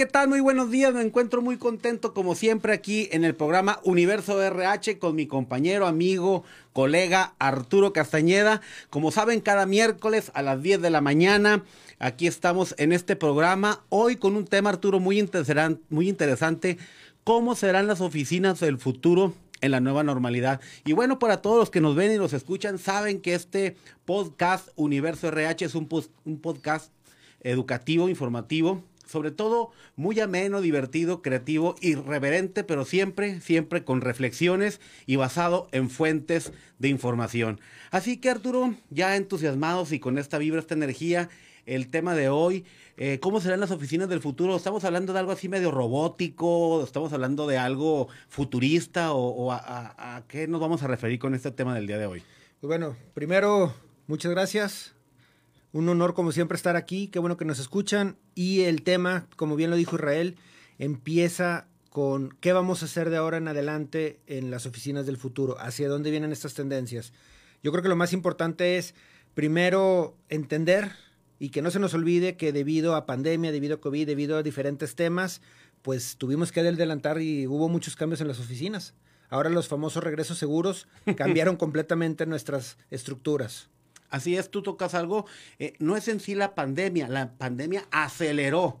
¿qué tal? Muy buenos días. Me encuentro muy contento como siempre aquí en el programa Universo RH con mi compañero, amigo, colega Arturo Castañeda. Como saben, cada miércoles a las 10 de la mañana aquí estamos en este programa. Hoy con un tema, Arturo, muy interesante, muy interesante. ¿Cómo serán las oficinas del futuro en la nueva normalidad. Y bueno, para todos los que nos ven y nos escuchan, saben que este podcast Universo RH es un podcast educativo, informativo, sobre todo muy ameno, divertido, creativo, irreverente, pero siempre, siempre con reflexiones y basado en fuentes de información. Así que Arturo, ya entusiasmados y con esta vibra, esta energía, el tema de hoy, eh, ¿cómo serán las oficinas del futuro? ¿Estamos hablando de algo así medio robótico? ¿Estamos hablando de algo futurista? ¿O, a, a qué nos vamos a referir con este tema del día de hoy? Pues bueno, primero, muchas gracias un honor como siempre estar aquí, qué bueno que nos escuchan y el tema, como bien lo dijo Israel, empieza con qué vamos a hacer de ahora en adelante en las oficinas del futuro, hacia dónde vienen estas tendencias. Yo creo que lo más importante es primero entender y que no se nos olvide que debido a pandemia, debido a COVID, debido a diferentes temas, pues tuvimos que adelantar y hubo muchos cambios en las oficinas. Ahora los famosos regresos seguros cambiaron completamente nuestras estructuras. Así es, tú tocas algo, eh, no es en sí la pandemia, la pandemia aceleró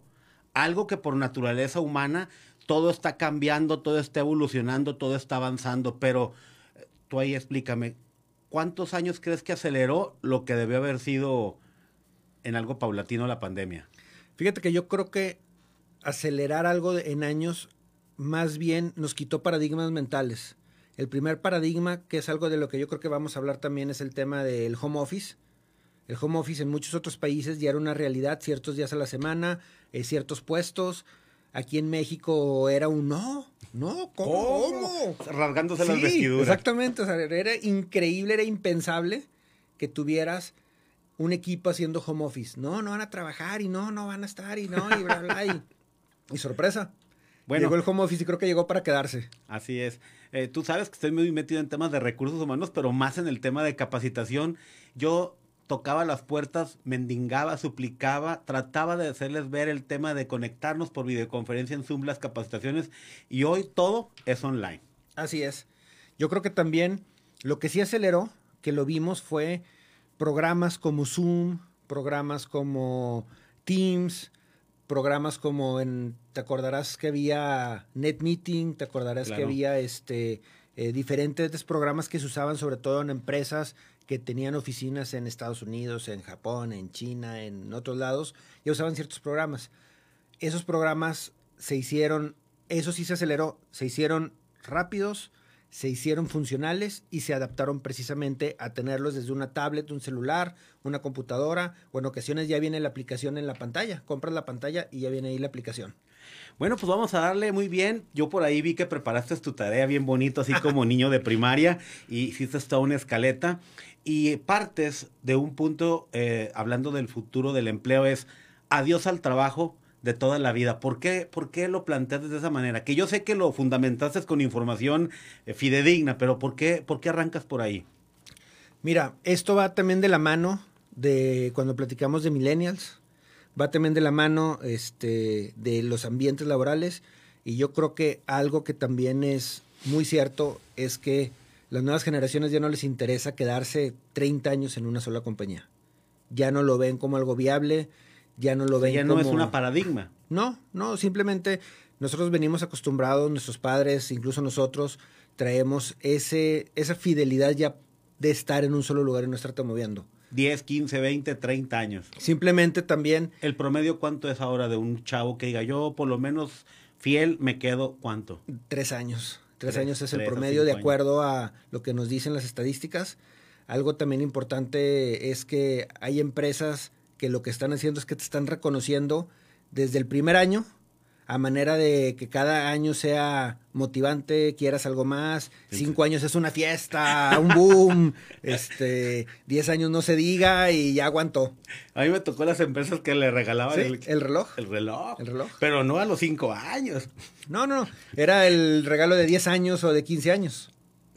algo que por naturaleza humana todo está cambiando, todo está evolucionando, todo está avanzando, pero eh, tú ahí explícame, ¿cuántos años crees que aceleró lo que debió haber sido en algo paulatino la pandemia? Fíjate que yo creo que acelerar algo en años más bien nos quitó paradigmas mentales. El primer paradigma, que es algo de lo que yo creo que vamos a hablar también, es el tema del home office. El home office en muchos otros países ya era una realidad, ciertos días a la semana, eh, ciertos puestos. Aquí en México era un no, no, ¿cómo? Rasgándose las vestiduras. Exactamente, o sea, era increíble, era impensable que tuvieras un equipo haciendo home office. No, no van a trabajar y no, no van a estar y no, y bla, bla. y, y sorpresa. Bueno, llegó el home office y creo que llegó para quedarse. Así es. Eh, tú sabes que estoy muy metido en temas de recursos humanos, pero más en el tema de capacitación. Yo tocaba las puertas, mendigaba, suplicaba, trataba de hacerles ver el tema de conectarnos por videoconferencia en Zoom, las capacitaciones, y hoy todo es online. Así es. Yo creo que también lo que sí aceleró, que lo vimos, fue programas como Zoom, programas como Teams, programas como en, te acordarás que había NetMeeting, te acordarás que había este, eh, diferentes programas que se usaban sobre todo en empresas que tenían oficinas en Estados Unidos, en Japón, en China, en otros lados, y usaban ciertos programas. Esos programas se hicieron, eso sí se aceleró, se hicieron rápidos, se hicieron funcionales y se adaptaron precisamente a tenerlos desde una tablet, un celular, una computadora o en ocasiones ya viene la aplicación en la pantalla. Compras la pantalla y ya viene ahí la aplicación. Bueno, pues vamos a darle muy bien. Yo por ahí vi que preparaste tu tarea bien bonito, así como niño de primaria, y hiciste toda una escaleta. Y partes de un punto, eh, hablando del futuro del empleo, es adiós al trabajo, de toda la vida. ¿Por qué, ¿Por qué lo planteas de esa manera? Que yo sé que lo fundamentaste con información eh, fidedigna, pero ¿por qué, ¿por qué arrancas por ahí? Mira, esto va también de la mano de cuando platicamos de millennials, va también de la mano este, de los ambientes laborales y yo creo que algo que también es muy cierto es que las nuevas generaciones ya no les interesa quedarse 30 años en una sola compañía. Ya no lo ven como algo viable, ya no lo ven ya no es una paradigma. No, no, simplemente nosotros venimos acostumbrados, nuestros padres, incluso nosotros, traemos ese, esa fidelidad ya de estar en un solo lugar y no estarte moviendo. 10, 15, 20, 30 años. Simplemente también... ¿El promedio cuánto es ahora de un chavo que diga yo por lo menos fiel me quedo cuánto? Tres años. Tres, años es el promedio de acuerdo a lo que nos dicen las estadísticas. Algo también importante es que hay empresas que lo que están haciendo es que te están reconociendo desde el primer año a manera de que cada año sea motivante, quieras algo más, cinco años es una fiesta, un boom, este, diez años no se diga y ya aguantó. A mí me tocó las empresas que le regalaban Sí, el, el reloj. el reloj. El reloj. Pero no a los cinco años. No, no, era el regalo de 10 años o de 15 años.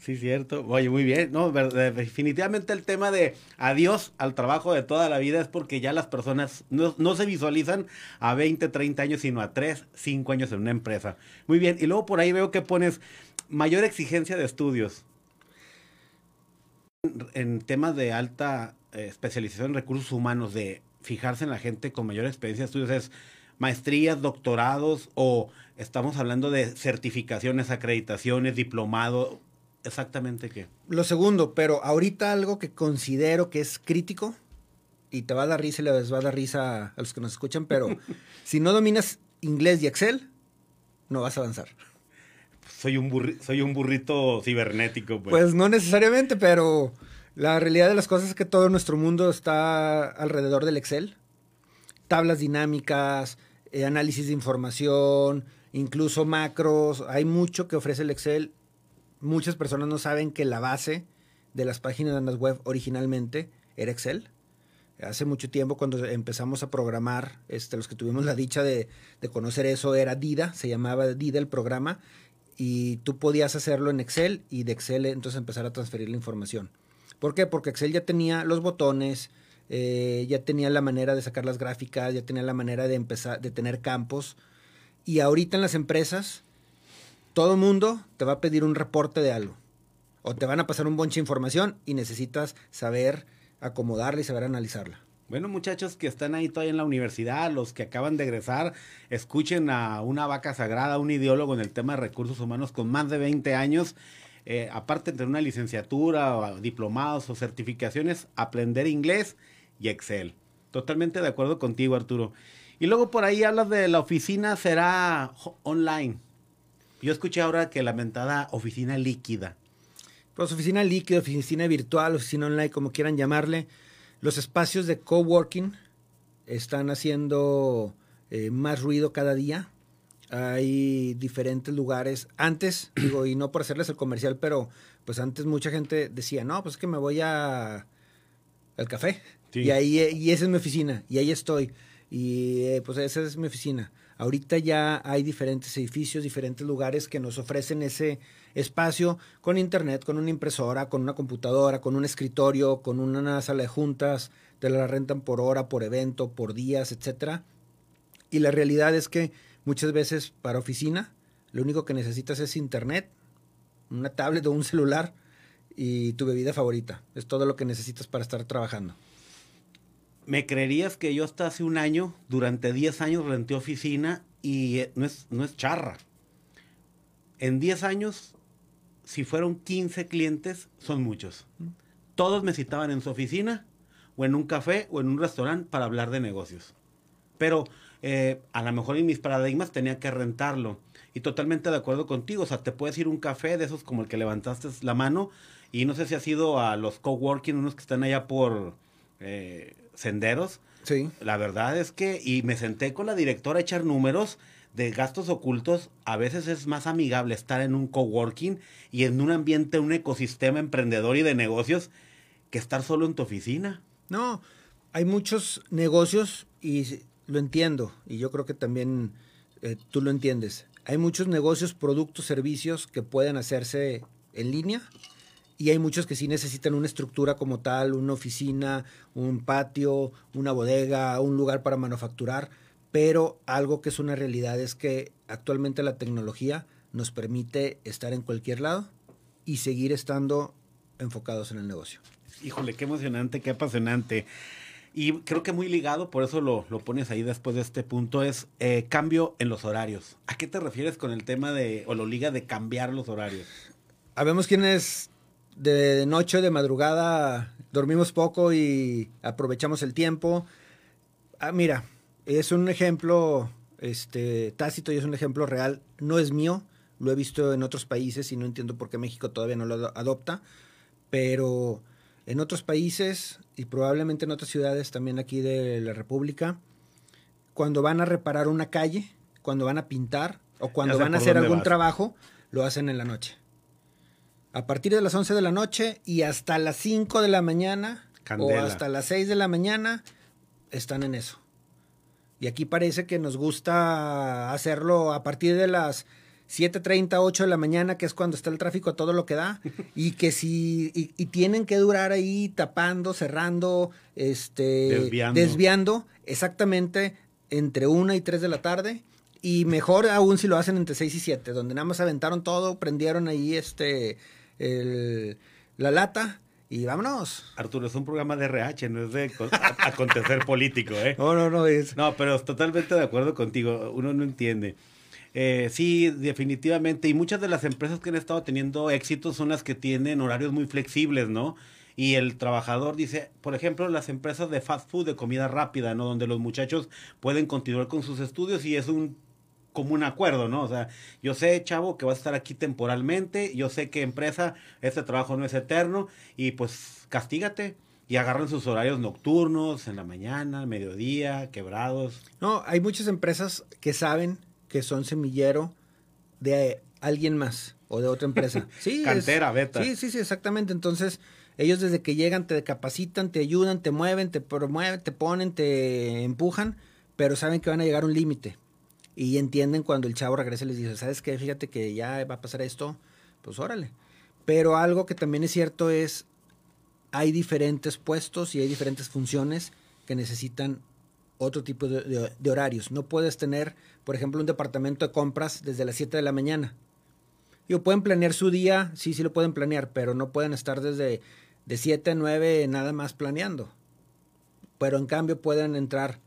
Sí, cierto. Oye, muy bien. No, definitivamente el tema de adiós al trabajo de toda la vida es porque ya las personas no, no se visualizan a 20, 30 años, sino a 3, 5 años en una empresa. Muy bien. Y luego por ahí veo que pones mayor exigencia de estudios. En, en temas de alta eh, especialización en recursos humanos, de fijarse en la gente con mayor experiencia de estudios, es maestrías, doctorados o estamos hablando de certificaciones, acreditaciones, diplomado, exactamente qué. Lo segundo, pero ahorita algo que considero que es crítico, y te va a dar risa y les va a dar risa a los que nos escuchan, pero si no dominas inglés y Excel, no vas a avanzar. Soy un burri- soy un burrito cibernético, pues. Pues no necesariamente, pero la realidad de las cosas es que todo nuestro mundo está alrededor del Excel. Tablas dinámicas, eh, análisis de información, incluso macros. Hay mucho que ofrece el Excel. Muchas personas no saben que la base de las páginas web originalmente era Excel. Hace mucho tiempo cuando empezamos a programar, este, los que tuvimos la dicha de, de conocer eso era Dida, se llamaba Dida el programa, y tú podías hacerlo en Excel y de Excel entonces empezar a transferir la información. ¿Por qué? Porque Excel ya tenía los botones, eh, ya tenía la manera de sacar las gráficas, ya tenía la manera de empezar, de tener campos, y ahorita en las empresas todo mundo te va a pedir un reporte de algo. O te van a pasar un bonche de información y necesitas saber acomodarla y saber analizarla. Bueno, muchachos que están ahí todavía en la universidad, los que acaban de egresar, escuchen a una vaca sagrada, un ideólogo en el tema de recursos humanos con más de 20 años. Eh, aparte de una licenciatura, o diplomados o certificaciones, aprender inglés y Excel. Totalmente de acuerdo contigo, Arturo. Y luego por ahí hablas de la oficina será online. Yo escuché ahora que la mentada oficina líquida. Pues oficina líquida, oficina virtual, oficina online, como quieran llamarle. Los espacios de coworking están haciendo eh, más ruido cada día. Hay diferentes lugares. Antes, digo, y no por hacerles el comercial, pero pues antes mucha gente decía, no, pues es que me voy a al café. Sí. Y ahí, eh, y esa es mi oficina, y ahí estoy. Y eh, pues esa es mi oficina. Ahorita ya hay diferentes edificios, diferentes lugares que nos ofrecen ese espacio con internet, con una impresora, con una computadora, con un escritorio, con una sala de juntas, te la rentan por hora, por evento, por días, etcétera. Y la realidad es que muchas veces para oficina lo único que necesitas es internet, una tablet o un celular y tu bebida favorita. Es todo lo que necesitas para estar trabajando. ¿Me creerías que yo hasta hace un año, durante 10 años, renté oficina y eh, no es, no es charra? En 10 años, si fueron 15 clientes, son muchos. Todos me citaban en su oficina, o en un café, o en un restaurante para hablar de negocios. Pero eh, a lo mejor en mis paradigmas tenía que rentarlo. Y totalmente de acuerdo contigo. O sea, te puedes ir a un café de esos como el que levantaste la mano. Y no sé si has ido a los coworking, unos que están allá por eh, senderos. Sí. La verdad es que, y me senté con la directora a echar números de gastos ocultos. A veces es más amigable estar en un coworking y en un ambiente, un ecosistema emprendedor y de negocios que estar solo en tu oficina. No, hay muchos negocios y lo entiendo, y yo creo que también eh, tú lo entiendes. Hay muchos negocios, productos, servicios que pueden hacerse en línea y hay muchos que sí necesitan una estructura como tal, una oficina, un patio, una bodega, un lugar para manufacturar, pero algo que es una realidad es que actualmente la tecnología nos permite estar en cualquier lado y seguir estando enfocados en el negocio. Híjole, qué emocionante, qué apasionante. Y creo que muy ligado, por eso lo, lo pones ahí después de este punto, es eh, cambio en los horarios. ¿A qué te refieres con el tema de, o lo liga de cambiar los horarios? Habemos quienes de noche, de madrugada, dormimos poco y aprovechamos el tiempo. Ah, mira, es un ejemplo este, tácito y es un ejemplo real. No es mío, lo he visto en otros países y no entiendo por qué México todavía no lo ado- adopta, pero en otros países y probablemente en otras ciudades también aquí de la República, cuando van a reparar una calle, cuando van a pintar o cuando van a hacer algún vas. trabajo, lo hacen en la noche. A partir de las 11 de la noche y hasta las 5 de la mañana Candela. o hasta las 6 de la mañana están en eso. Y aquí parece que nos gusta hacerlo a partir de las 7.30, 8 de la mañana, que es cuando está el tráfico a todo lo que da, y que si, y, y tienen que durar ahí tapando, cerrando, este, Desviando. desviando, exactamente entre 1 y 3 de la tarde, y mejor aún si lo hacen entre 6 y 7, donde nada más aventaron todo, prendieron ahí este, el- la lata, y vámonos. Arturo, es un programa de RH, no es de acontecer político, ¿eh? No, no, no, es... No, pero totalmente de acuerdo contigo. Uno no entiende. Eh, sí, definitivamente. Y muchas de las empresas que han estado teniendo éxito son las que tienen horarios muy flexibles, ¿no? Y el trabajador dice, por ejemplo, las empresas de fast food, de comida rápida, ¿no? Donde los muchachos pueden continuar con sus estudios y es un común acuerdo, ¿no? O sea, yo sé, chavo, que vas a estar aquí temporalmente, yo sé que empresa, este trabajo no es eterno y pues castígate y agarran sus horarios nocturnos, en la mañana, mediodía, quebrados. No, hay muchas empresas que saben que son semillero de alguien más o de otra empresa. Sí, es- Cantera, beta. Sí, sí, sí, exactamente. Entonces, ellos desde que llegan te capacitan, te ayudan, te mueven, te promueven, te ponen, te empujan, pero saben que van a llegar a un límite. Y entienden cuando el chavo regresa y les dice, ¿sabes qué? Fíjate que ya va a pasar esto, pues órale. Pero algo que también es cierto es, hay diferentes puestos y hay diferentes funciones que necesitan otro tipo de, horarios. No puedes tener, por ejemplo, un departamento de compras desde las 7 de la mañana. Digo, pueden planear su día, sí, sí lo pueden planear, pero no pueden estar desde de 7 a 9 nada más planeando. Pero en cambio pueden entrar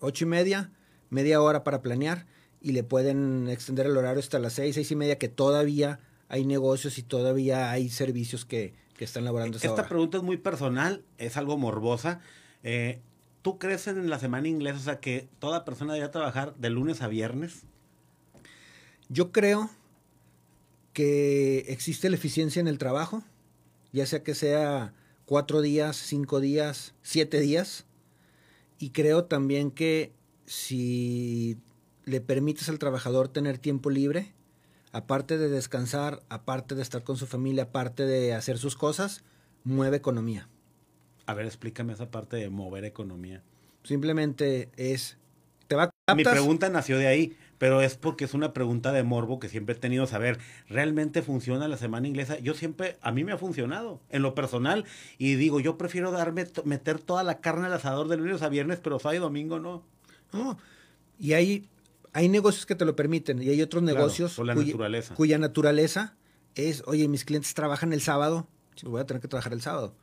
8 y media, media hora para planear y le pueden extender el horario hasta las 6, 6 y media, que todavía hay negocios y todavía hay servicios que, que están laborando Esta hora. pregunta es muy personal, es algo morbosa. Eh, ¿Tú crees en la semana inglesa, o sea, que toda persona debería trabajar de lunes a viernes? Yo creo que existe la eficiencia en el trabajo, ya sea que sea cuatro días, cinco días, siete días. Y creo también que si le permites al trabajador tener tiempo libre, aparte de descansar, aparte de estar con su familia, aparte de hacer sus cosas, mueve economía. A ver, explícame esa parte de mover economía. Simplemente es, te va Mi captas- pregunta nació de ahí, pero es porque es una pregunta de morbo que siempre he tenido saber. ¿Realmente funciona la semana inglesa? Yo siempre, a mí me ha funcionado en lo personal y digo, yo prefiero darme, meter toda la carne al asador de lunes a viernes, pero sábado y domingo no. No, y hay, hay negocios que te lo permiten y hay otros Claro, negocios la cuya, naturaleza. cuya naturaleza es, oye, mis clientes trabajan el sábado, voy a tener que trabajar el sábado.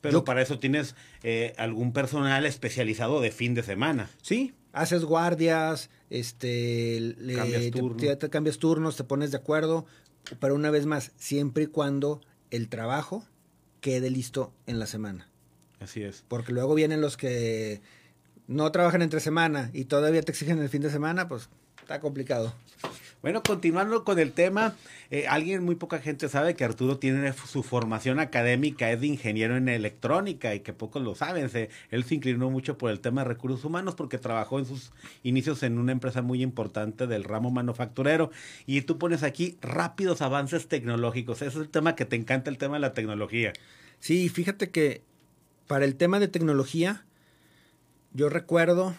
Pero Yo- para eso tienes eh, algún personal especializado de fin de semana. Sí, haces guardias, este, le- Cambias turno. te- te cambias turnos, te pones de acuerdo, pero una vez más, siempre y cuando el trabajo quede listo en la semana. Así es. Porque luego vienen los que no trabajan entre semana y todavía te exigen el fin de semana, pues está complicado. Bueno, continuando con el tema, eh, alguien, muy poca gente sabe que Arturo tiene su formación académica, es de ingeniero en electrónica y que pocos lo saben. Se- él se inclinó mucho por el tema de recursos humanos porque trabajó en sus inicios en una empresa muy importante del ramo manufacturero. Y tú pones aquí rápidos avances tecnológicos. Ese es el tema que te encanta, el tema de la tecnología. Sí, fíjate que para el tema de tecnología, yo recuerdo,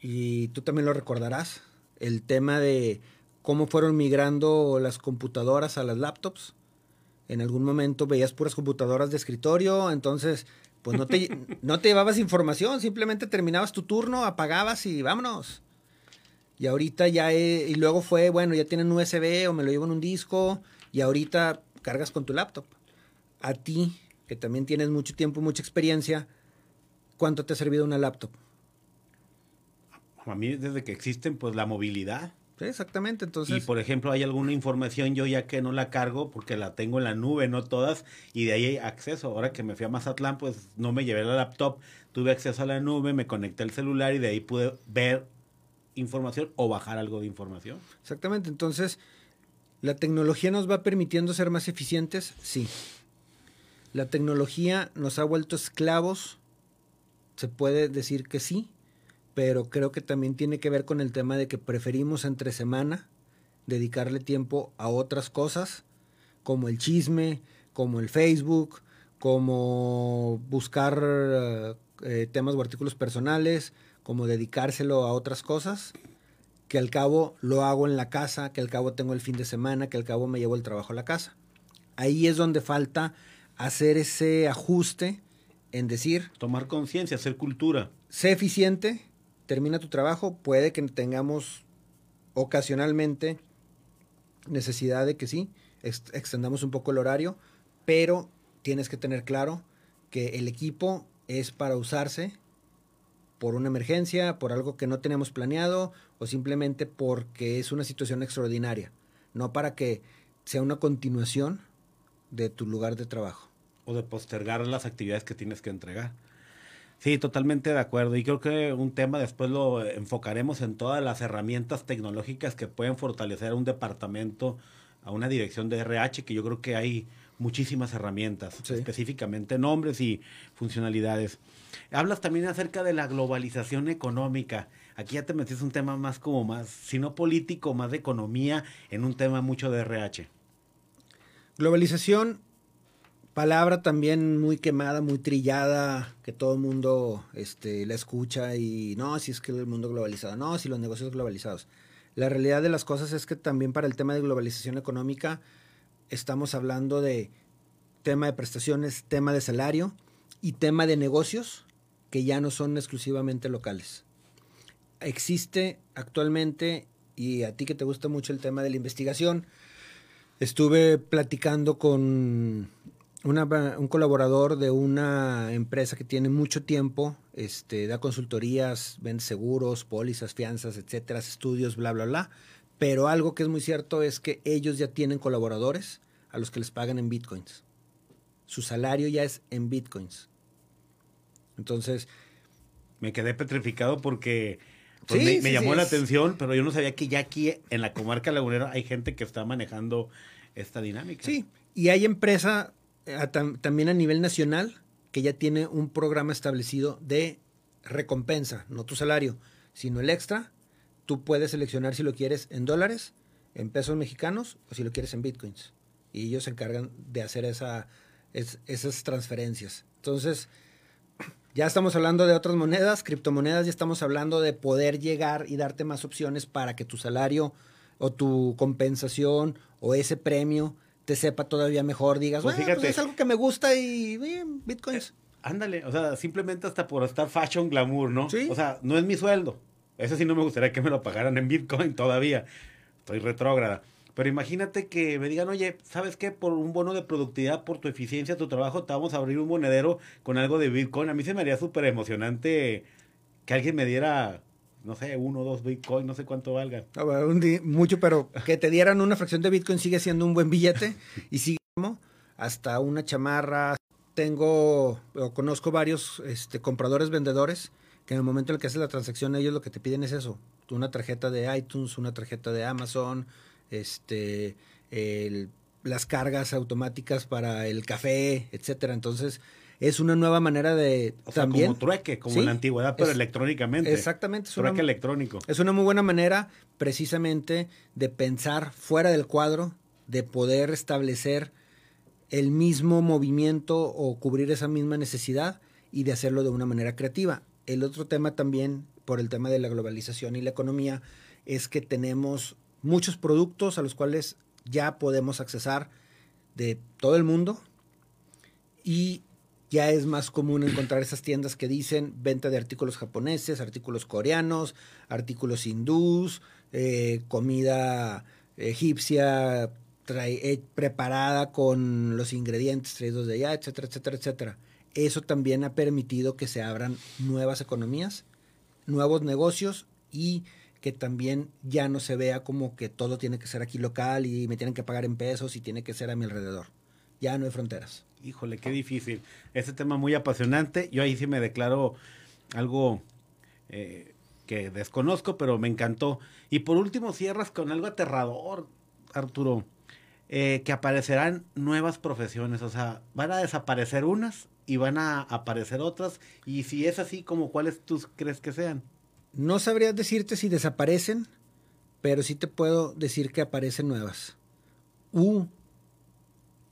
y tú también lo recordarás, el tema de cómo fueron migrando las computadoras a las laptops. En algún momento veías puras computadoras de escritorio, entonces pues no te, no te llevabas información, simplemente terminabas tu turno, apagabas y vámonos. Y ahorita ya, he- y luego fue, bueno, ya tienen USB o me lo llevo en un disco, y ahorita cargas con tu laptop. A ti, que también tienes mucho tiempo, mucha experiencia, ¿cuánto te ha servido una laptop? A mí, desde que existen, pues la movilidad. Sí, exactamente, entonces... y por ejemplo, hay alguna información yo ya que no la cargo porque la tengo en la nube, no todas, y de ahí hay acceso. Ahora que me fui a Mazatlán, pues no me llevé la laptop, tuve acceso a la nube, me conecté al celular y de ahí pude ver información o bajar algo de información. Exactamente, entonces, ¿la tecnología nos va permitiendo ser más eficientes? Sí. ¿La tecnología nos ha vuelto esclavos? Se puede decir que sí, pero creo que también tiene que ver con el tema de que preferimos entre semana dedicarle tiempo a otras cosas, como el chisme, como el Facebook, como buscar eh, temas o artículos personales, como dedicárselo a otras cosas, que al cabo lo hago en la casa, que al cabo tengo el fin de semana, que al cabo me llevo el trabajo a la casa. Ahí es donde falta hacer ese ajuste en decir... Tomar conciencia, hacer cultura. Sé eficiente, termina tu trabajo, puede que tengamos ocasionalmente necesidad de que sí, extendamos un poco el horario, pero tienes que tener claro que el equipo es para usarse por una emergencia, por algo que no tenemos planeado o simplemente porque es una situación extraordinaria, no para que sea una continuación de tu lugar de trabajo. O de postergar las actividades que tienes que entregar. Sí, totalmente de acuerdo. Y creo que un tema después lo enfocaremos en todas las herramientas tecnológicas que pueden fortalecer a un departamento, a una dirección de RH, que yo creo que hay muchísimas herramientas, específicamente nombres y funcionalidades. Hablas también acerca de la globalización económica. Aquí ya te metiste un tema más como más, si no político, más de economía, en un tema mucho de RH. Globalización, palabra también muy quemada, muy trillada, que todo el mundo este, la escucha y no, si es que el mundo globalizado, no, si los negocios globalizados. La realidad de las cosas es que también para el tema de globalización económica, estamos hablando de tema de prestaciones, tema de salario y tema de negocios que ya no son exclusivamente locales. Existe actualmente, y a ti que te gusta mucho el tema de la investigación, estuve platicando con un colaborador de una empresa que tiene mucho tiempo, este, da consultorías, vende seguros, pólizas, fianzas, etcétera, estudios, bla, bla, bla pero algo que es muy cierto es que ellos ya tienen colaboradores a los que les pagan en bitcoins. Su salario ya es en bitcoins. Entonces... Me quedé petrificado porque pues, me, llamó la atención, pero yo no sabía que ya aquí en la comarca lagunera hay gente que está manejando esta dinámica. Sí, y hay empresa también a nivel nacional que ya tiene un programa establecido de recompensa, no tu salario, sino el extra tú puedes seleccionar si lo quieres en dólares, en pesos mexicanos o si lo quieres en bitcoins. Y ellos se encargan de hacer esa, esas transferencias. Entonces, ya estamos hablando de otras monedas, criptomonedas, ya estamos hablando de poder llegar y darte más opciones para que tu salario o tu compensación o ese premio te sepa todavía mejor, digas, pues, pues es algo que me gusta y bien, bitcoins. Eh, ándale, o sea, simplemente hasta por estar fashion glamour, ¿no? ¿Sí? O sea, no es mi sueldo. Eso sí no me gustaría que me lo pagaran en Bitcoin todavía. Estoy retrógrada. Pero imagínate que me digan, oye, ¿sabes qué? Por un bono de productividad, por tu eficiencia, tu trabajo, te vamos a abrir un monedero con algo de Bitcoin. A mí se me haría súper emocionante que alguien me diera, no sé, uno o dos Bitcoin, no sé cuánto valga. mucho, pero que te dieran una fracción de Bitcoin sigue siendo un buen billete. y sigue hasta una chamarra. Tengo, o conozco varios este, compradores, vendedores que en el momento en el que haces la transacción ellos lo que te piden es eso, una tarjeta de iTunes, una tarjeta de Amazon, este, las cargas automáticas para el café, etcétera. Entonces, es una nueva manera de o sea, como trueque, como en la antigüedad, pero electrónicamente. Exactamente, es trueque electrónico. Es una muy buena manera precisamente de pensar fuera del cuadro, de poder establecer el mismo movimiento o cubrir esa misma necesidad y de hacerlo de una manera creativa. El otro tema también, por el tema de la globalización y la economía, es que tenemos muchos productos a los cuales ya podemos accesar de todo el mundo y ya es más común encontrar esas tiendas que dicen venta de artículos japoneses, artículos coreanos, artículos hindús, eh, comida egipcia eh, preparada con los ingredientes traídos de allá, etcétera, etcétera, etcétera eso también ha permitido que se abran nuevas economías, nuevos negocios y que también ya no se vea como que todo tiene que ser aquí local y me tienen que pagar en pesos y tiene que ser a mi alrededor. Ya no hay fronteras. Híjole, qué difícil. Este tema muy apasionante. Yo ahí sí me declaro algo eh, que desconozco, pero me encantó. Y por último cierras con algo aterrador, Arturo. Eh, que aparecerán nuevas profesiones, o sea, van a desaparecer unas y van a aparecer otras. Y si es así, como cuáles tú crees que sean? No sabría decirte si desaparecen, pero sí te puedo decir que aparecen nuevas. U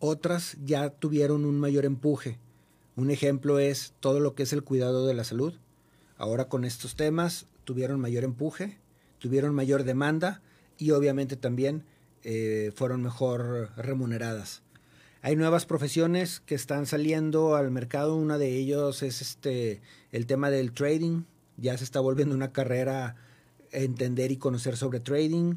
otras ya tuvieron un mayor empuje. Un ejemplo es todo lo que es el cuidado de la salud. Ahora con estos temas tuvieron mayor empuje, tuvieron mayor demanda y obviamente también eh, fueron mejor remuneradas. Hay nuevas profesiones que están saliendo al mercado. Una de ellos es este el tema del trading. Ya se está volviendo una carrera entender y conocer sobre trading.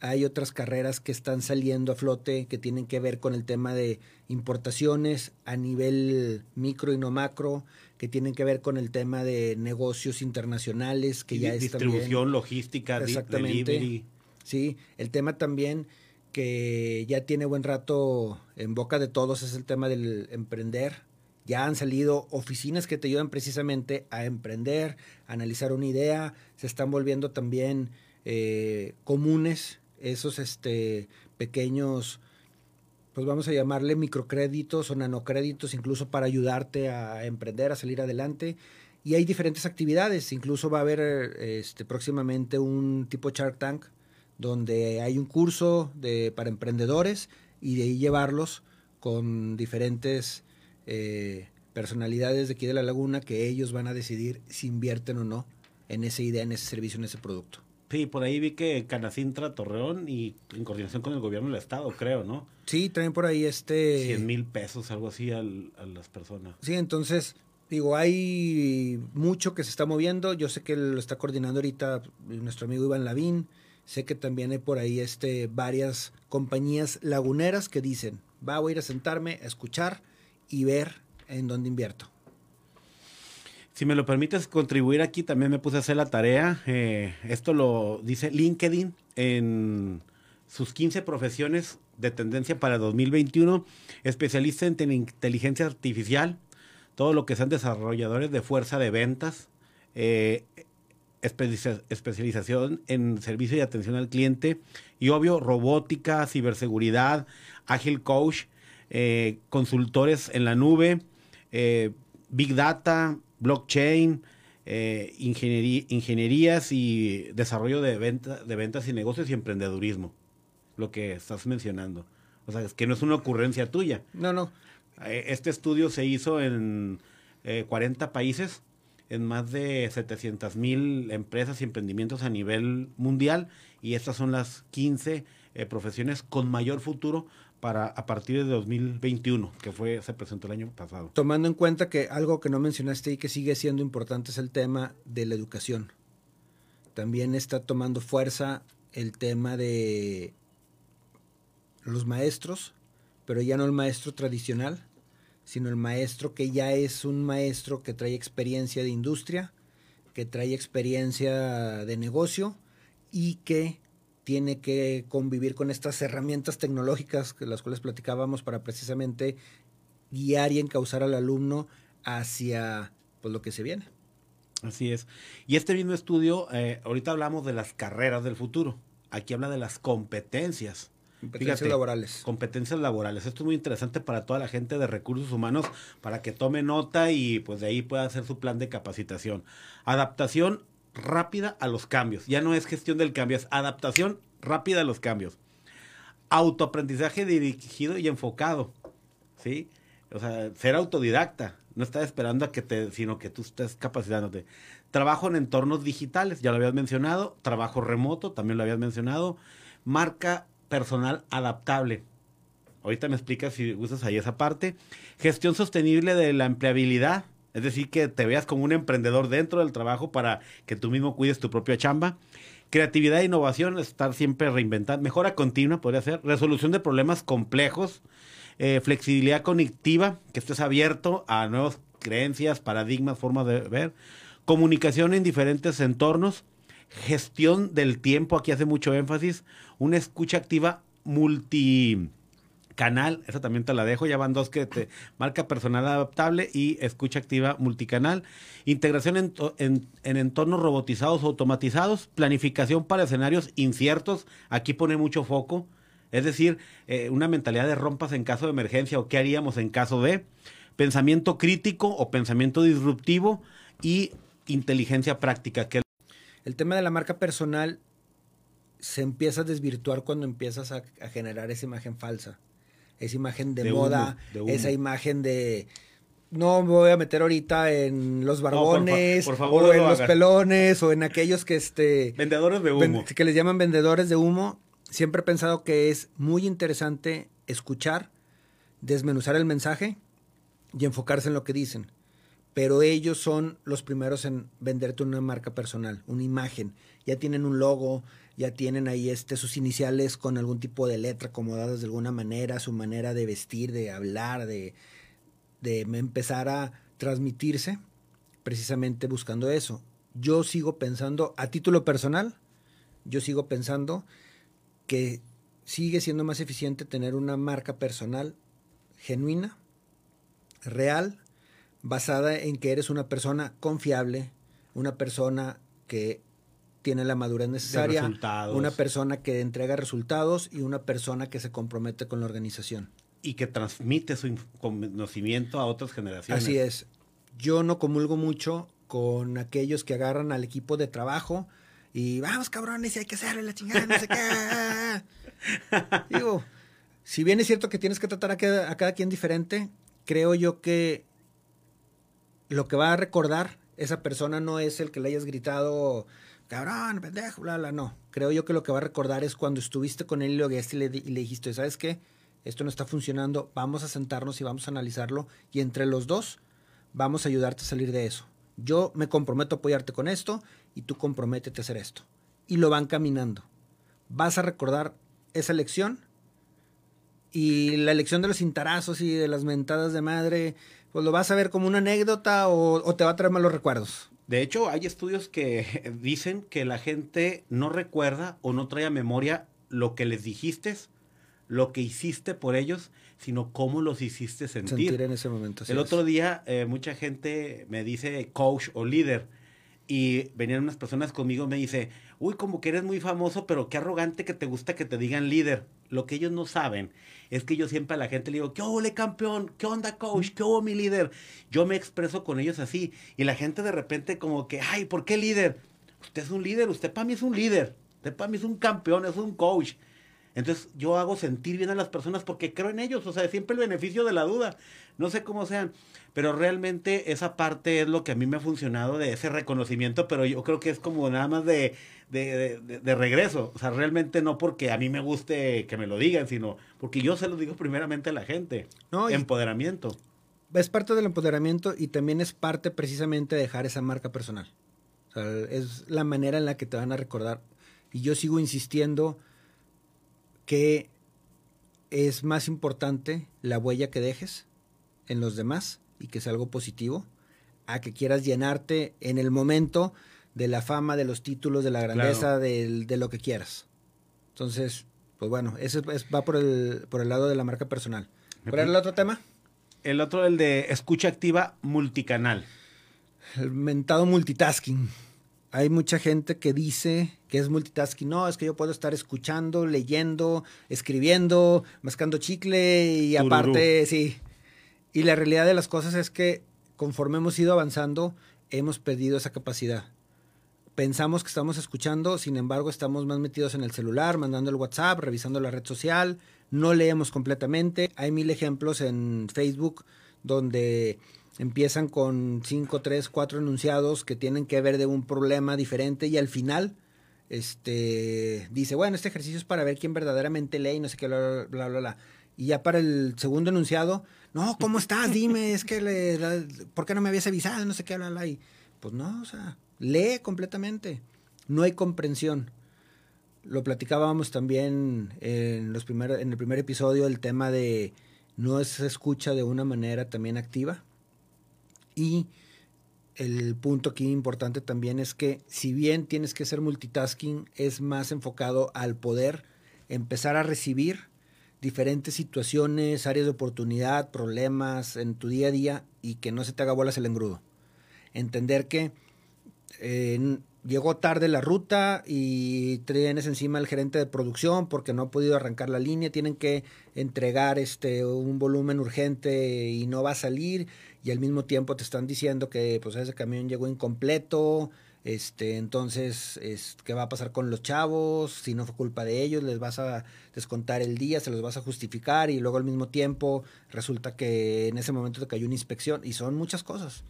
Hay otras carreras que están saliendo a flote que tienen que ver con el tema de importaciones a nivel micro y no macro, que tienen que ver con el tema de negocios internacionales, que ya es distribución, logística, exactamente. Sí, el tema también que ya tiene buen rato en boca de todos es el tema del emprender. Ya han salido oficinas que te ayudan precisamente a emprender, a analizar una idea, se están volviendo también eh, comunes esos este, pequeños, pues vamos a llamarle microcréditos o nanocréditos, incluso para ayudarte a emprender, a salir adelante. Y hay diferentes actividades, incluso va a haber este, próximamente un tipo Shark Tank, donde hay un curso de, para emprendedores y de ahí llevarlos con diferentes eh, personalidades de aquí de la laguna que ellos van a decidir si invierten o no en esa idea, en ese servicio, en ese producto. Sí, por ahí vi que Canacintra, Torreón y en coordinación con el gobierno del estado, creo, ¿no? Sí, traen por ahí este... 100 mil pesos, algo así a las personas. Sí, entonces, digo, hay mucho que se está moviendo. Yo sé que lo está coordinando ahorita nuestro amigo Iván Lavín. Sé que también hay por ahí este, varias compañías laguneras que dicen, va, voy a ir a sentarme a escuchar y ver en dónde invierto. Si me lo permites contribuir aquí, también me puse a hacer la tarea. Eh, esto lo dice LinkedIn en sus 15 profesiones de tendencia para 2021. Especialista en inteligencia artificial, todo lo que sean desarrolladores de fuerza de ventas, eh, especialización en servicio y atención al cliente y obvio robótica, ciberseguridad, ágil coach, eh, consultores en la nube, big data, blockchain, eh, ingenierías y desarrollo de, venta, de ventas y negocios y emprendedurismo, lo que estás mencionando. O sea, es que no es una ocurrencia tuya. No, no. Eh, este estudio se hizo en 40 eh, países, en más de 700 mil empresas y emprendimientos a nivel mundial, y estas son las 15 profesiones con mayor futuro para a partir de 2021, que fue se presentó el año pasado. Tomando en cuenta que algo que no mencionaste y que sigue siendo importante es el tema de la educación. También está tomando fuerza el tema de los maestros, pero ya no el maestro tradicional, sino el maestro que ya es un maestro que trae experiencia de industria, que trae experiencia de negocio y que tiene que convivir con estas herramientas tecnológicas que las cuales platicábamos para precisamente guiar y encauzar al alumno hacia pues, lo que se viene. Así es. Y este mismo estudio, eh, ahorita hablamos de las carreras del futuro. Aquí habla de las competencias. Competencias laborales. Competencias laborales. Esto es muy interesante para toda la gente de recursos humanos, para que tome nota y pues de ahí pueda hacer su plan de capacitación. Adaptación rápida a los cambios. Ya no es gestión del cambio, es adaptación rápida a los cambios. Autoaprendizaje dirigido y enfocado. ¿Sí? O sea, ser autodidacta. No estar esperando a que te, sino que tú estés capacitándote. Trabajo en entornos digitales, ya lo habías mencionado. Trabajo remoto, también lo habías mencionado. Marca personal adaptable. Ahorita me explicas si usas ahí esa parte. Gestión sostenible de la empleabilidad es decir, que te veas como un emprendedor dentro del trabajo para que tú mismo cuides tu propia chamba. Creatividad e innovación, estar siempre reinventando. Mejora continua, podría ser. Resolución de problemas complejos. Eh, flexibilidad cognitiva, que estés abierto a nuevas creencias, paradigmas, formas de ver. Comunicación en diferentes entornos. Gestión del tiempo, aquí hace mucho énfasis. Una escucha activa multi canal, esa también te la dejo, ya van dos que te marca personal adaptable y escucha activa multicanal, integración en, en, entornos robotizados o automatizados, planificación para escenarios inciertos, aquí pone mucho foco, es decir, eh, una mentalidad de rompas en caso de emergencia o qué haríamos en caso de, pensamiento crítico o pensamiento disruptivo y inteligencia práctica, que El tema de la marca personal se empieza a desvirtuar cuando empiezas a generar esa imagen falsa, esa imagen de, De moda, humo, de humo. esa imagen de no me voy a meter ahorita en los por fa- barbones por favor, o no en lo los hagas. pelones o en aquellos que este Vendedores de humo. que les llaman vendedores de humo. Siempre he pensado que es muy interesante escuchar, desmenuzar el mensaje y enfocarse en lo que dicen. Pero ellos son los primeros en venderte una marca personal, una imagen. Ya tienen un logo, ya tienen ahí este, sus iniciales con algún tipo de letra acomodadas de alguna manera, su manera de vestir, de hablar, de, de empezar a transmitirse, precisamente buscando eso. Yo sigo pensando, a título personal, yo sigo pensando que sigue siendo más eficiente tener una marca personal genuina, real, basada en que eres una persona confiable, una persona que tiene la madurez necesaria, una persona que entrega resultados y una persona que se compromete con la organización. Y que transmite su conocimiento a otras generaciones. Así es. Yo no comulgo mucho con aquellos que agarran al equipo de trabajo y vamos cabrones y hay que hacerle la chingada, no sé qué. Digo, si bien es cierto que tienes que tratar a cada, a cada quien diferente, creo yo que lo que va a recordar esa persona no es el que le hayas gritado, cabrón, pendejo, bla, bla, no. Creo yo que lo que va a recordar es cuando estuviste con él y lo y le, dijiste, ¿sabes qué? Esto no está funcionando, vamos a sentarnos y vamos a analizarlo y entre los dos vamos a ayudarte a salir de eso. Yo me comprometo a apoyarte con esto y tú comprométete a hacer esto. Y lo van caminando. Vas a recordar esa lección y la lección de los cintarazos y de las mentadas de madre, pues lo vas a ver como una anécdota o, o te va a traer malos recuerdos. De hecho, hay estudios que dicen que la gente no recuerda o no trae a memoria lo que les dijiste, lo que hiciste por ellos, sino cómo los hiciste sentir. Sentir en ese momento. El es. otro día eh, mucha gente me dice coach o líder y venían unas personas conmigo me dice, uy, como que eres muy famoso, pero qué arrogante que te gusta que te digan líder. Lo que ellos no saben es que yo siempre a la gente le digo, ¿qué ole campeón? ¿Qué onda coach? ¿Qué hubo mi líder? Yo me expreso con ellos así y la gente de repente como que, ay, ¿por qué líder? Usted es un líder, usted para mí es un líder, usted para mí es un campeón, es un coach. Entonces yo hago sentir bien a las personas porque creo en ellos, o sea, siempre el beneficio de la duda, no sé cómo sean, pero realmente esa parte es lo que a mí me ha funcionado de ese reconocimiento, pero yo creo que es como nada más de, de, de- de- regreso, o sea, realmente no porque a mí me guste que me lo digan, sino porque yo se lo digo primeramente a la gente, No, empoderamiento. es parte del empoderamiento y también es parte precisamente de dejar esa marca personal. O sea, es la manera en la que te van a recordar. Y yo sigo insistiendo que es más importante la huella que dejes en los demás y que sea algo positivo a que quieras llenarte en el momento de la fama, de los títulos, de la grandeza, Claro. de, lo que quieras. Entonces, pues bueno, ese es- va por el, por el lado de la marca personal. ¿Cuál era el otro tema? El otro, el de escucha activa multicanal. El mentado multitasking. Hay mucha gente que dice que es multitasking. No, es que yo puedo estar escuchando, leyendo, escribiendo, mascando chicle y Tururú. aparte, sí. Y la realidad de las cosas es que conforme hemos ido avanzando, hemos perdido esa capacidad. Pensamos que estamos escuchando, sin embargo, estamos más metidos en el celular, mandando el WhatsApp, revisando la red social, no leemos completamente. Hay mil ejemplos en Facebook donde empiezan con cinco, tres, cuatro enunciados que tienen que ver de un problema diferente y al final este dice, bueno, este ejercicio es para ver quién verdaderamente lee y no sé qué, bla, bla, bla, bla. Y ya para el segundo enunciado, no, ¿cómo estás? Dime, es que le, la- ¿por qué no me habías avisado? No sé qué, bla, bla. Y pues no, o sea, lee completamente. No hay comprensión. Lo platicábamos también en, los primer, en el primer episodio, el tema de no se escucha de una manera también activa. Y el punto aquí importante también es que si bien tienes que ser multitasking, es más enfocado al poder empezar a recibir diferentes situaciones, áreas de oportunidad, problemas en tu día a día y que no se te haga bolas el engrudo. Entender que eh, llegó tarde la ruta y tienes encima al gerente de producción porque no ha podido arrancar la línea, tienen que entregar este un volumen urgente y no va a salir y al mismo tiempo te están diciendo que pues ese camión llegó incompleto, Este, entonces, es, ¿qué va a pasar con los chavos? Si no fue culpa de ellos, les vas a descontar el día, se los vas a justificar y luego al mismo tiempo resulta que en ese momento te cayó una inspección y son muchas cosas.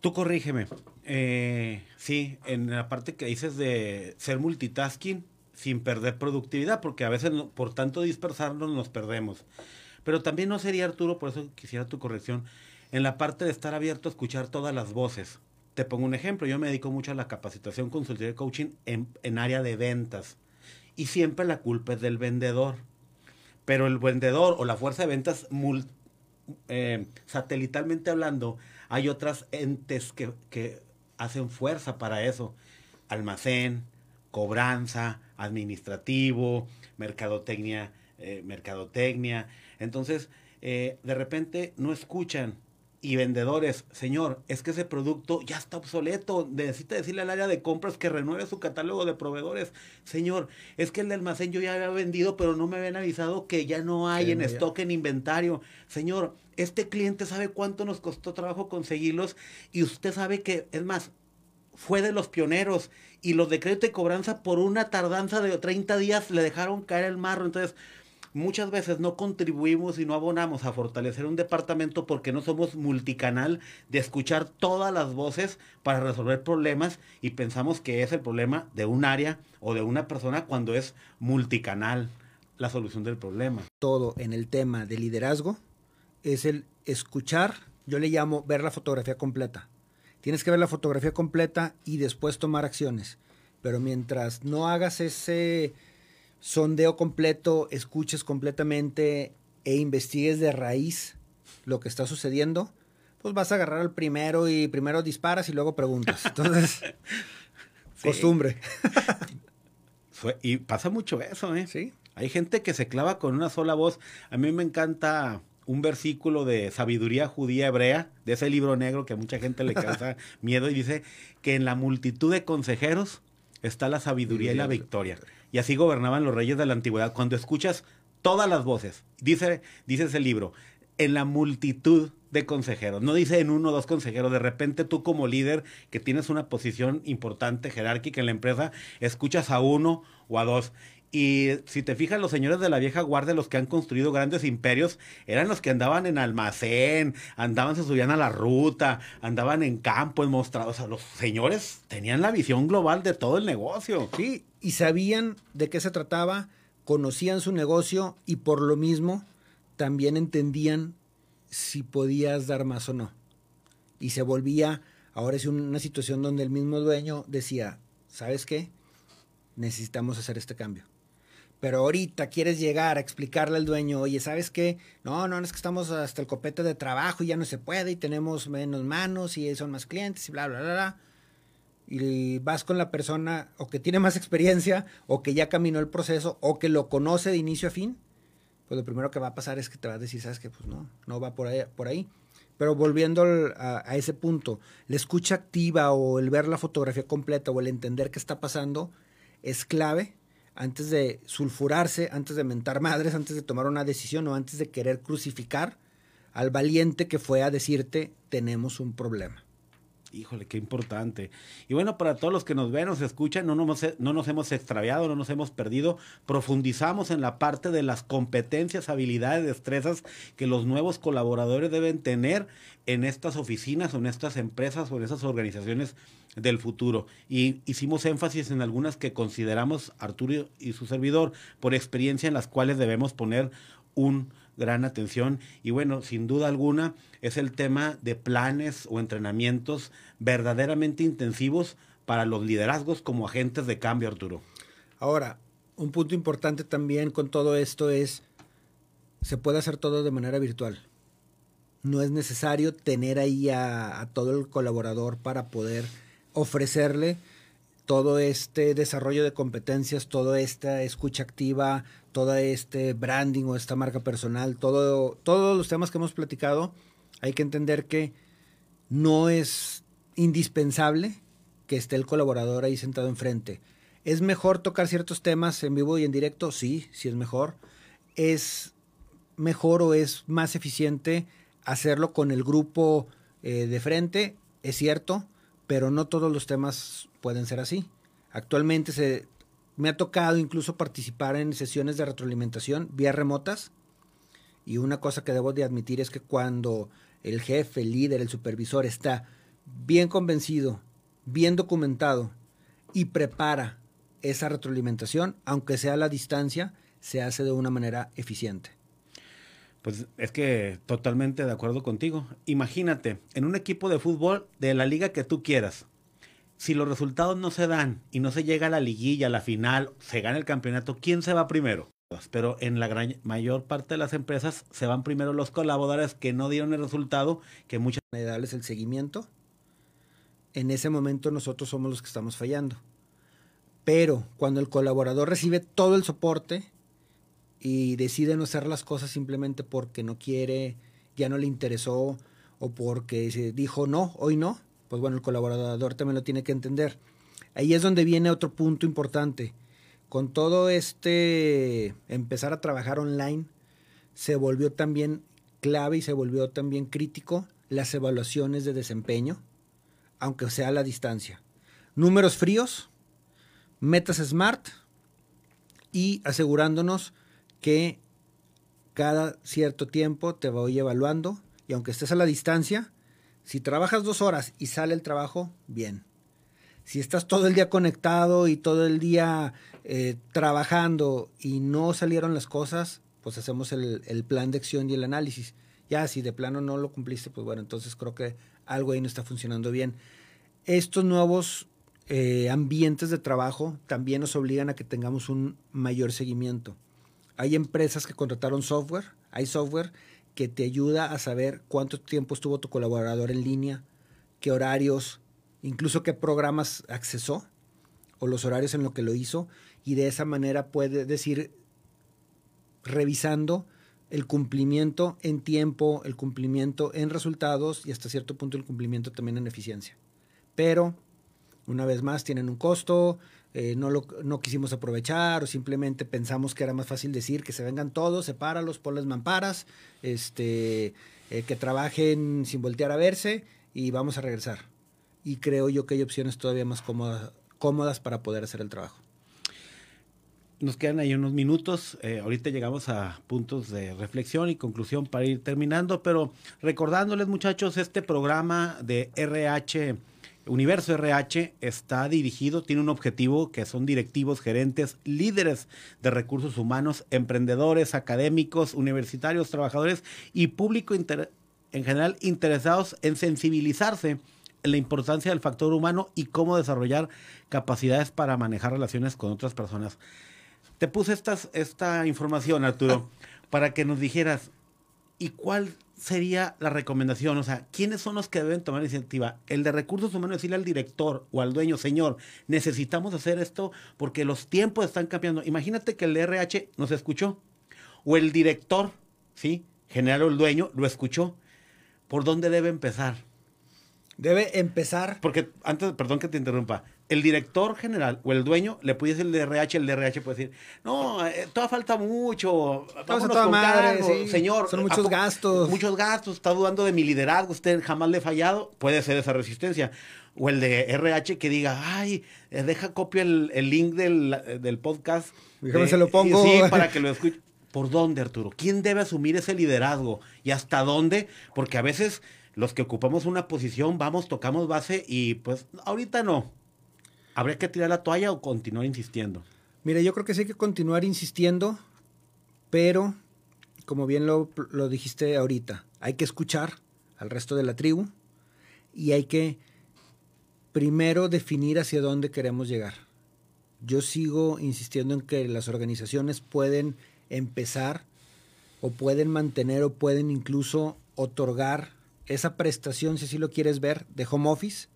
Tú corrígeme. Eh, sí, en la parte que dices de ser multitasking sin perder productividad, porque a veces por tanto dispersarnos nos perdemos. Pero también no sería, Arturo, por eso quisiera tu corrección, en la parte de estar abierto a escuchar todas las voces. Te pongo un ejemplo, yo me dedico mucho a la capacitación, consultoría y coaching en, en área de ventas. Y siempre la culpa es del vendedor. Pero el vendedor o la fuerza de ventas, eh, satelitalmente hablando, hay otras entes que, que hacen fuerza para eso. Almacén, cobranza, administrativo, mercadotecnia, eh, mercadotecnia. Entonces, eh, de repente no escuchan y vendedores, señor, es que ese producto ya está obsoleto, necesita decirle al área de compras que renueve su catálogo de proveedores. Señor, es que el almacén yo ya había vendido, pero no me habían avisado que ya no hay en stock, en inventario. Señor, este cliente sabe cuánto nos costó trabajo conseguirlos y usted sabe que, es más, fue de los pioneros y los decretos de cobranza por una tardanza de 30 días le dejaron caer el marro. Entonces, muchas veces no contribuimos y no abonamos a fortalecer un departamento porque no somos multicanal de escuchar todas las voces para resolver problemas y pensamos que es el problema de un área o de una persona cuando es multicanal la solución del problema. Todo en el tema de liderazgo es el escuchar, yo le llamo ver la fotografía completa. Tienes que ver la fotografía completa y después tomar acciones. Pero mientras no hagas ese sondeo completo, escuches completamente e investigues de raíz lo que está sucediendo, pues vas a agarrar al primero y primero disparas y luego preguntas. Entonces, costumbre. y pasa mucho eso, ¿eh? Sí. Hay gente que se clava con una sola voz. A mí me encanta un versículo de sabiduría judía hebrea, de ese libro negro que a mucha gente le causa miedo, y dice que en la multitud de consejeros está la sabiduría y la victoria. Y así gobernaban los reyes de la antigüedad. Cuando escuchas todas las voces, dice, dice ese libro, en la multitud de consejeros. No dice en uno o dos consejeros. De repente tú como líder que tienes una posición importante, jerárquica en la empresa, escuchas a uno o a dos. Y si te fijas, los señores de la vieja guardia, los que han construido grandes imperios, eran los que andaban en almacén, andaban, se subían a la ruta, andaban en campo, en mostrados. O sea, los señores tenían la visión global de todo el negocio. Sí, y sabían de qué se trataba, conocían su negocio y por lo mismo también entendían si podías dar más o no. Y se volvía, ahora es una situación donde el mismo dueño decía, ¿sabes qué? Necesitamos hacer este cambio pero ahorita quieres llegar a explicarle al dueño, oye, ¿sabes qué? No, no, es que estamos hasta el copete de trabajo y ya no se puede y tenemos menos manos y son más clientes y bla, bla, bla, bla. Y vas con la persona o que tiene más experiencia o que ya caminó el proceso o que lo conoce de inicio a fin, pues lo primero que va a pasar es que te va a decir, ¿sabes qué? Pues no, no va por ahí. Por ahí. Pero volviendo a, a ese punto, la escucha activa o el ver la fotografía completa o el entender qué está pasando es clave antes de sulfurarse, antes de mentar madres, antes de tomar una decisión o antes de querer crucificar al valiente que fue a decirte tenemos un problema. Híjole, qué importante. Y bueno, para todos los que nos ven, nos escuchan, no nos, no nos hemos extraviado, no nos hemos perdido. Profundizamos en la parte de las competencias, habilidades, destrezas que los nuevos colaboradores deben tener en estas oficinas o en estas empresas o en esas organizaciones del futuro. Y hicimos énfasis en algunas que consideramos Arturo y su servidor por experiencia en las cuales debemos poner un gran atención. Y bueno, sin duda alguna es el tema de planes o entrenamientos verdaderamente intensivos para los liderazgos como agentes de cambio, Arturo. Ahora, un punto importante también con todo esto es, se puede hacer todo de manera virtual. No es necesario tener ahí a, a todo el colaborador para poder ofrecerle todo este desarrollo de competencias, toda esta escucha activa, todo este branding o esta marca personal, todo, todos los temas que hemos platicado, hay que entender que no es indispensable que esté el colaborador ahí sentado enfrente. ¿Es mejor tocar ciertos temas en vivo y en directo? Sí, sí es mejor. ¿Es mejor o es más eficiente hacerlo con el grupo eh, de frente? Es cierto pero no todos los temas pueden ser así. Actualmente se, me ha tocado incluso participar en sesiones de retroalimentación vía remotas y una cosa que debo de admitir es que cuando el jefe, el líder, el supervisor está bien convencido, bien documentado y prepara esa retroalimentación, aunque sea a la distancia, se hace de una manera eficiente. Pues es que totalmente de acuerdo contigo. Imagínate, en un equipo de fútbol de la liga que tú quieras, si los resultados no se dan y no se llega a la liguilla, a la final, se gana el campeonato, ¿quién se va primero? Pero en la gran mayor parte de las empresas se van primero los colaboradores que no dieron el resultado, que muchas de darles el seguimiento. En ese momento nosotros somos los que estamos fallando. Pero cuando el colaborador recibe todo el soporte y decide no hacer las cosas simplemente porque no quiere, ya no le interesó o porque se dijo no, hoy no, pues bueno, el colaborador también lo tiene que entender. Ahí es donde viene otro punto importante. Con todo este empezar a trabajar online, se volvió también clave y se volvió también crítico las evaluaciones de desempeño, aunque sea a la distancia. Números fríos, metas smart y asegurándonos que cada cierto tiempo te voy evaluando y aunque estés a la distancia, si trabajas dos horas y sale el trabajo, bien. Si estás todo el día conectado y todo el día eh, trabajando y no salieron las cosas, pues hacemos el, plan de acción y el análisis. Ya, si de plano no lo cumpliste, pues bueno, entonces creo que algo ahí no está funcionando bien. Estos nuevos eh, ambientes de trabajo también nos obligan a que tengamos un mayor seguimiento. Hay empresas que contrataron software, hay software que te ayuda a saber cuánto tiempo estuvo tu colaborador en línea, qué horarios, incluso qué programas accesó o los horarios en lo que lo hizo y de esa manera puede decir revisando el cumplimiento en tiempo, el cumplimiento en resultados y hasta cierto punto el cumplimiento también en eficiencia. Pero una vez más tienen un costo, eh, no lo no quisimos aprovechar o simplemente pensamos que era más fácil decir que se vengan todos, sepáralos, ponles mamparas, este, eh, que trabajen sin voltear a verse y vamos a regresar. Y creo yo que hay opciones todavía más cómodas, cómodas para poder hacer el trabajo. Nos quedan ahí unos minutos. Eh, ahorita llegamos a puntos de reflexión y conclusión para ir terminando, pero recordándoles, muchachos, este programa de RH Universo RH está dirigido, tiene un objetivo que son directivos, gerentes, líderes de recursos humanos, emprendedores, académicos, universitarios, trabajadores y público en general interesados en sensibilizarse en la importancia del factor humano y cómo desarrollar capacidades para manejar relaciones con otras personas. Te puse estas, esta información, Arturo, para que nos dijeras, ¿y cuál sería la recomendación? O sea, ¿quiénes son los que deben tomar iniciativa? El de recursos humanos, decirle al director o al dueño, señor, necesitamos hacer esto porque los tiempos están cambiando. Imagínate que el RH nos escuchó o el director, ¿sí? General o el dueño lo escuchó. ¿Por dónde debe empezar? Debe empezar. Porque antes, perdón que te interrumpa, el director general o el dueño le puede decir el DRH, el DRH puede decir, no, eh, todavía falta mucho, vamos con madre, señor. Son muchos gastos. Muchos gastos, está dudando de mi liderazgo, usted jamás le ha fallado, puede ser esa resistencia. O el de RH que diga, ay, eh, deja copia el, link del, del podcast. Déjame se lo pongo. Sí, para que lo escuche. ¿Por dónde, Arturo? ¿Quién debe asumir ese liderazgo? ¿Y hasta dónde? Porque a veces los que ocupamos una posición vamos, tocamos base y pues ahorita no. ¿Habría que tirar la toalla o continuar insistiendo? Mira, yo creo que sí hay que continuar insistiendo, pero como bien lo, lo dijiste ahorita, hay que escuchar al resto de la tribu y hay que primero definir hacia dónde queremos llegar. Yo sigo insistiendo en que las organizaciones pueden empezar o pueden mantener o pueden incluso otorgar esa prestación, si así lo quieres ver, de home office,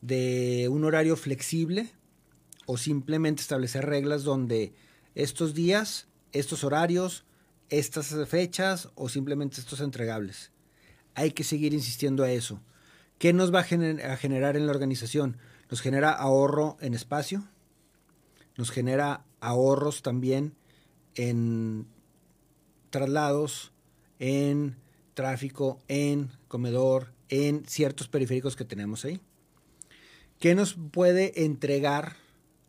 de un horario flexible o simplemente establecer reglas donde estos días, estos horarios, estas fechas o simplemente estos entregables. Hay que seguir insistiendo a eso. ¿Qué nos va a, generar en la organización? Nos genera ahorro en espacio, nos genera ahorros también en traslados, en tráfico, en comedor, en ciertos periféricos que tenemos ahí. ¿Qué nos puede entregar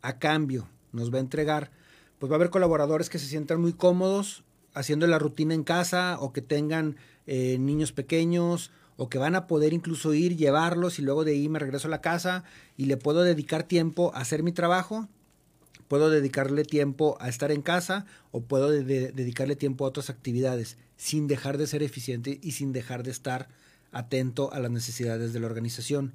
a cambio? Nos va a entregar, pues va a haber colaboradores que se sientan muy cómodos haciendo la rutina en casa o que tengan eh, niños pequeños o que van a poder incluso ir, llevarlos y luego de ahí me regreso a la casa y le puedo dedicar tiempo a hacer mi trabajo, puedo dedicarle tiempo a estar en casa o puedo dedicarle tiempo a otras actividades sin dejar de ser eficiente y sin dejar de estar atento a las necesidades de la organización.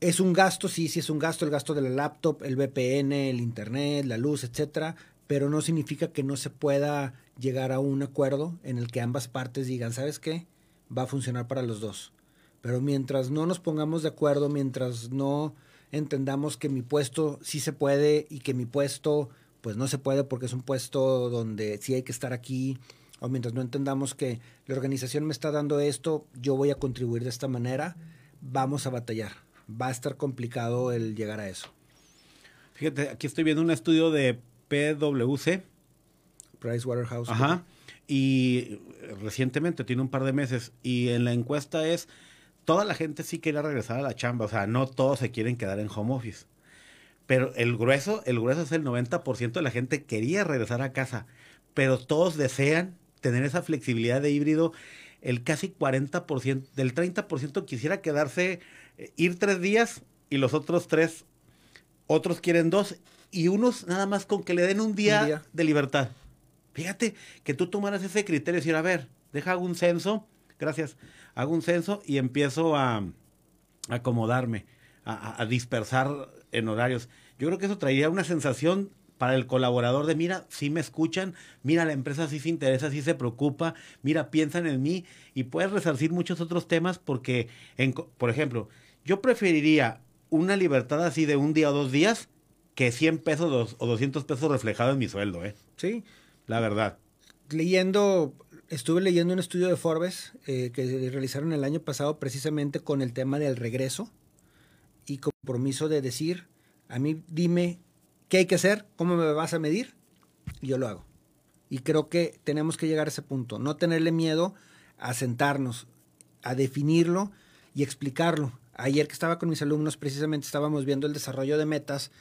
Es un gasto, sí, sí es un gasto, el gasto de la laptop, el VPN, el internet, la luz, etcétera, pero no significa que no se pueda llegar a un acuerdo en el que ambas partes digan, ¿sabes qué? Va a funcionar para los dos. Pero mientras no nos pongamos de acuerdo, mientras no entendamos que mi puesto sí se puede y que mi puesto pues no se puede porque es un puesto donde sí hay que estar aquí, o mientras no entendamos que la organización me está dando esto, yo voy a contribuir de esta manera, vamos a batallar. Va a estar complicado el llegar a eso. Fíjate, aquí estoy viendo un estudio de PwC. Pricewaterhouse. Ajá. Y recientemente, tiene un par de meses, y en la encuesta es, toda la gente sí quiere regresar a la chamba, o sea, no todos se quieren quedar en home office. Pero el grueso, el grueso es el 90% de la gente quería regresar a casa, pero todos desean tener esa flexibilidad de híbrido, el casi 40%, del 30% quisiera quedarse, eh, ir tres días y los otros tres, otros quieren dos y unos nada más con que le den un día, de libertad. Fíjate que tú tomaras ese criterio y decir, a ver, deja un censo, gracias, hago un censo y empiezo a, acomodarme, a, a dispersar en horarios. Yo creo que eso traería una sensación para el colaborador de, mira, si me escuchan, mira, la empresa sí se interesa, sí se preocupa, mira, piensan en mí y puedes resarcir muchos otros temas porque, en, por ejemplo, yo preferiría una libertad así de un día o dos días que 100 pesos o 200 pesos reflejados en mi sueldo, ¿eh? Sí. La verdad. Leyendo, estuve leyendo un estudio de Forbes eh, que realizaron el año pasado precisamente con el tema del regreso y compromiso de decir, a mí dime ¿Qué hay que hacer? ¿Cómo me vas a medir? yo lo hago. Y creo que tenemos que llegar a ese punto. No tenerle miedo a sentarnos, a definirlo y explicarlo. Ayer que estaba con mis alumnos, precisamente estábamos viendo el desarrollo de metas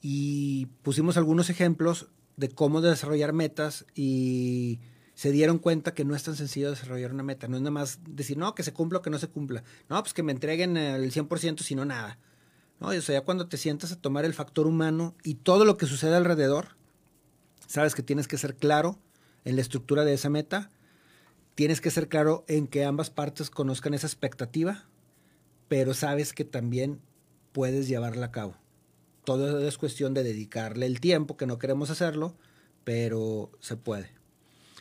y pusimos algunos ejemplos de cómo desarrollar metas y se dieron cuenta que no es tan sencillo desarrollar una meta. No es nada más decir, no, que se cumpla o que no se cumpla. No, pues que me entreguen el 100% si no nada. ¿No? O sea, ya cuando te sientas a tomar el factor humano y todo lo que sucede alrededor, sabes que tienes que ser claro en la estructura de esa meta, tienes que ser claro en que ambas partes conozcan esa expectativa, pero sabes que también puedes llevarla a cabo. Todo es cuestión de dedicarle el tiempo, que no queremos hacerlo, pero se puede.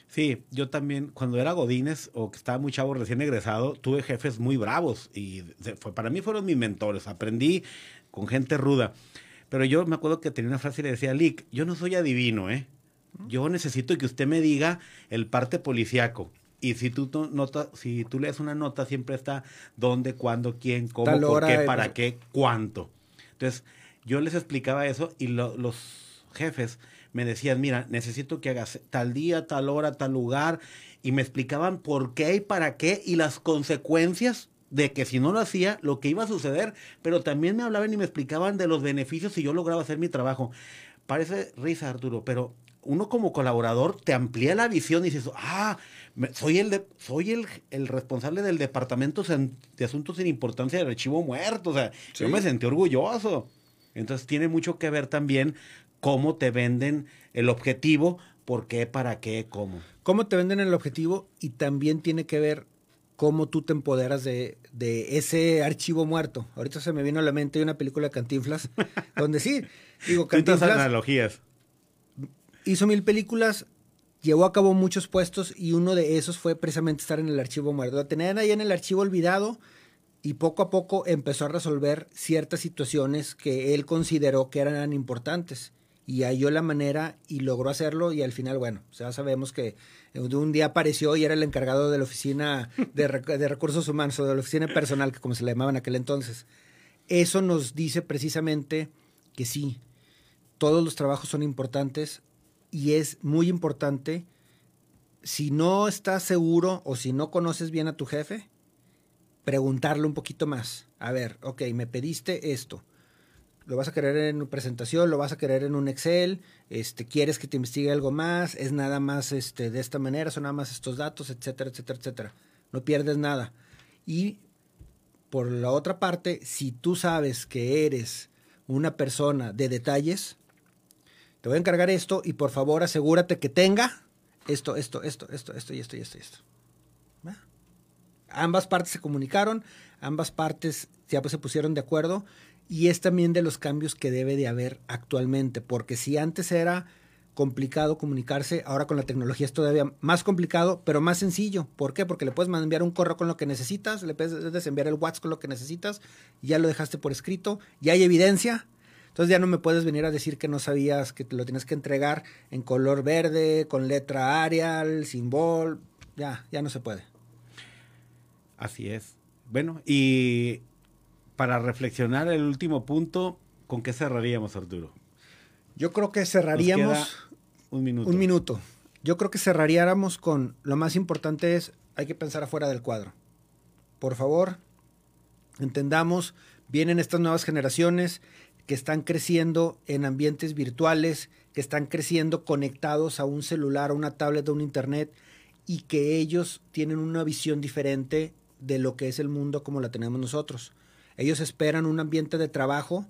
Sí, yo también, cuando era Godínez o que estaba muy chavo recién egresado, tuve jefes muy bravos y fue, para mí fueron mis mentores. Aprendí con gente ruda. Pero yo me acuerdo que tenía una frase y le decía, Lick, yo no soy adivino, ¿eh? Yo necesito que usted me diga el parte policiaco. Y si tú nota, si tú lees una nota, siempre está dónde, cuándo, quién, cómo, por qué, para qué, cuánto. Entonces, yo les explicaba eso y los jefes me decían, mira, necesito que hagas tal día, tal hora, tal lugar, y me explicaban por qué y para qué y las consecuencias de que si no lo hacía, lo que iba a suceder, pero también me hablaban y me explicaban de los beneficios si yo lograba hacer mi trabajo. Parece risa, Arturo, pero uno como colaborador te amplía la visión y dices, ah, soy el de, soy el, el, responsable del departamento de asuntos sin importancia del archivo muerto. O sea, yo me sentí orgulloso. Entonces tiene mucho que ver también cómo te venden el objetivo, por qué, para qué, cómo. Cómo te venden el objetivo y también tiene que ver cómo tú te empoderas de, de ese archivo muerto. Ahorita se me vino a la mente una película de Cantinflas, donde sí, digo, Cantinflas... analogías. Hizo mil películas, llevó a cabo muchos puestos y uno de esos fue precisamente estar en el archivo muerto. Lo tenían ahí en el archivo olvidado y poco a poco empezó a resolver ciertas situaciones que él consideró que eran importantes y halló la manera y logró hacerlo y al final, bueno, ya sabemos que un día apareció y era el encargado de la oficina de, recursos humanos o de la oficina personal, que como se le llamaba en aquel entonces. Eso nos dice precisamente que sí, todos los trabajos son importantes y es muy importante, si no estás seguro o si no conoces bien a tu jefe, preguntarle un poquito más. A ver, ok, me pediste esto. ¿Lo vas a querer en presentación? ¿Lo vas a querer en un Excel? Este, ¿Quieres que te investigue algo más? ¿Es nada más este, de esta manera? ¿Son nada más estos datos? Etcétera, etcétera, etcétera. No pierdes nada. Y por la otra parte, si tú sabes que eres una persona de detalles, te voy a encargar esto y por favor asegúrate que tenga esto, esto, esto, esto, esto y esto y esto y esto. Ambas partes se comunicaron, ambas partes ya pues se pusieron de acuerdo y es también de los cambios que debe de haber actualmente, porque si antes era complicado comunicarse, ahora con la tecnología es todavía más complicado, pero más sencillo. ¿Por qué? Porque le puedes enviar un correo con lo que necesitas, le puedes enviar el WhatsApp con lo que necesitas, ya lo dejaste por escrito, ya hay evidencia, entonces ya no me puedes venir a decir que no sabías que te lo tienes que entregar en color verde, con letra Arial, símbolo, ya, ya no se puede. Así es. Bueno, y para reflexionar el último punto, ¿con qué cerraríamos, Arturo? Yo creo que cerraríamos un minuto. Un minuto. Yo creo que cerraríamos con lo más importante es hay que pensar afuera del cuadro. Por favor, entendamos, vienen estas nuevas generaciones que están creciendo en ambientes virtuales, que están creciendo conectados a un celular, a una tablet, a un internet y que ellos tienen una visión diferente de lo que es el mundo como la tenemos nosotros. Ellos esperan un ambiente de trabajo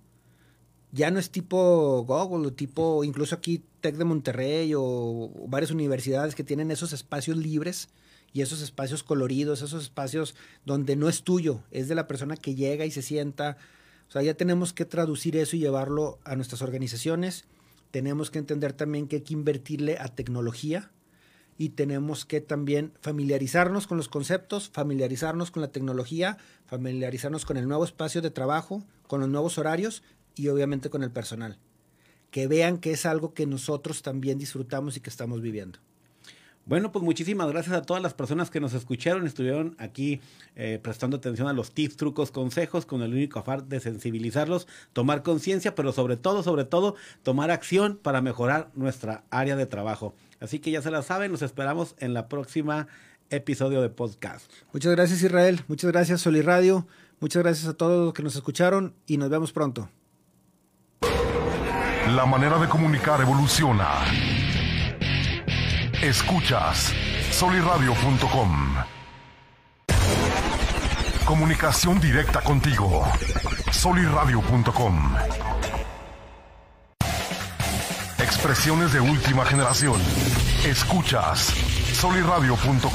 ya no es tipo Google tipo incluso aquí Tec de Monterrey o varias universidades que tienen esos espacios libres y esos espacios coloridos, esos espacios donde no es tuyo, es de la persona que llega y se sienta. O sea, ya tenemos que traducir eso y llevarlo a nuestras organizaciones. Tenemos que entender también que hay que invertirle a tecnología y tenemos que también familiarizarnos con los conceptos, familiarizarnos con la tecnología, familiarizarnos con el nuevo espacio de trabajo, con los nuevos horarios y obviamente con el personal. Que vean que es algo que nosotros también disfrutamos y que estamos viviendo. Bueno, pues muchísimas gracias a todas las personas que nos escucharon, estuvieron aquí eh, prestando atención a los tips, trucos, consejos, con el único afán de sensibilizarlos, tomar conciencia, pero sobre todo, sobre todo, tomar acción para mejorar nuestra área de trabajo. Así que ya se la saben, nos esperamos en la próxima episodio de podcast. Muchas gracias Israel, muchas gracias Soli Radio, muchas gracias a todos los que nos escucharon y nos vemos pronto. La manera de comunicar evoluciona. Escuchas soliradio.com. Comunicación directa contigo. soliradio.com. Expresiones de última generación. Escuchas soliradio.com.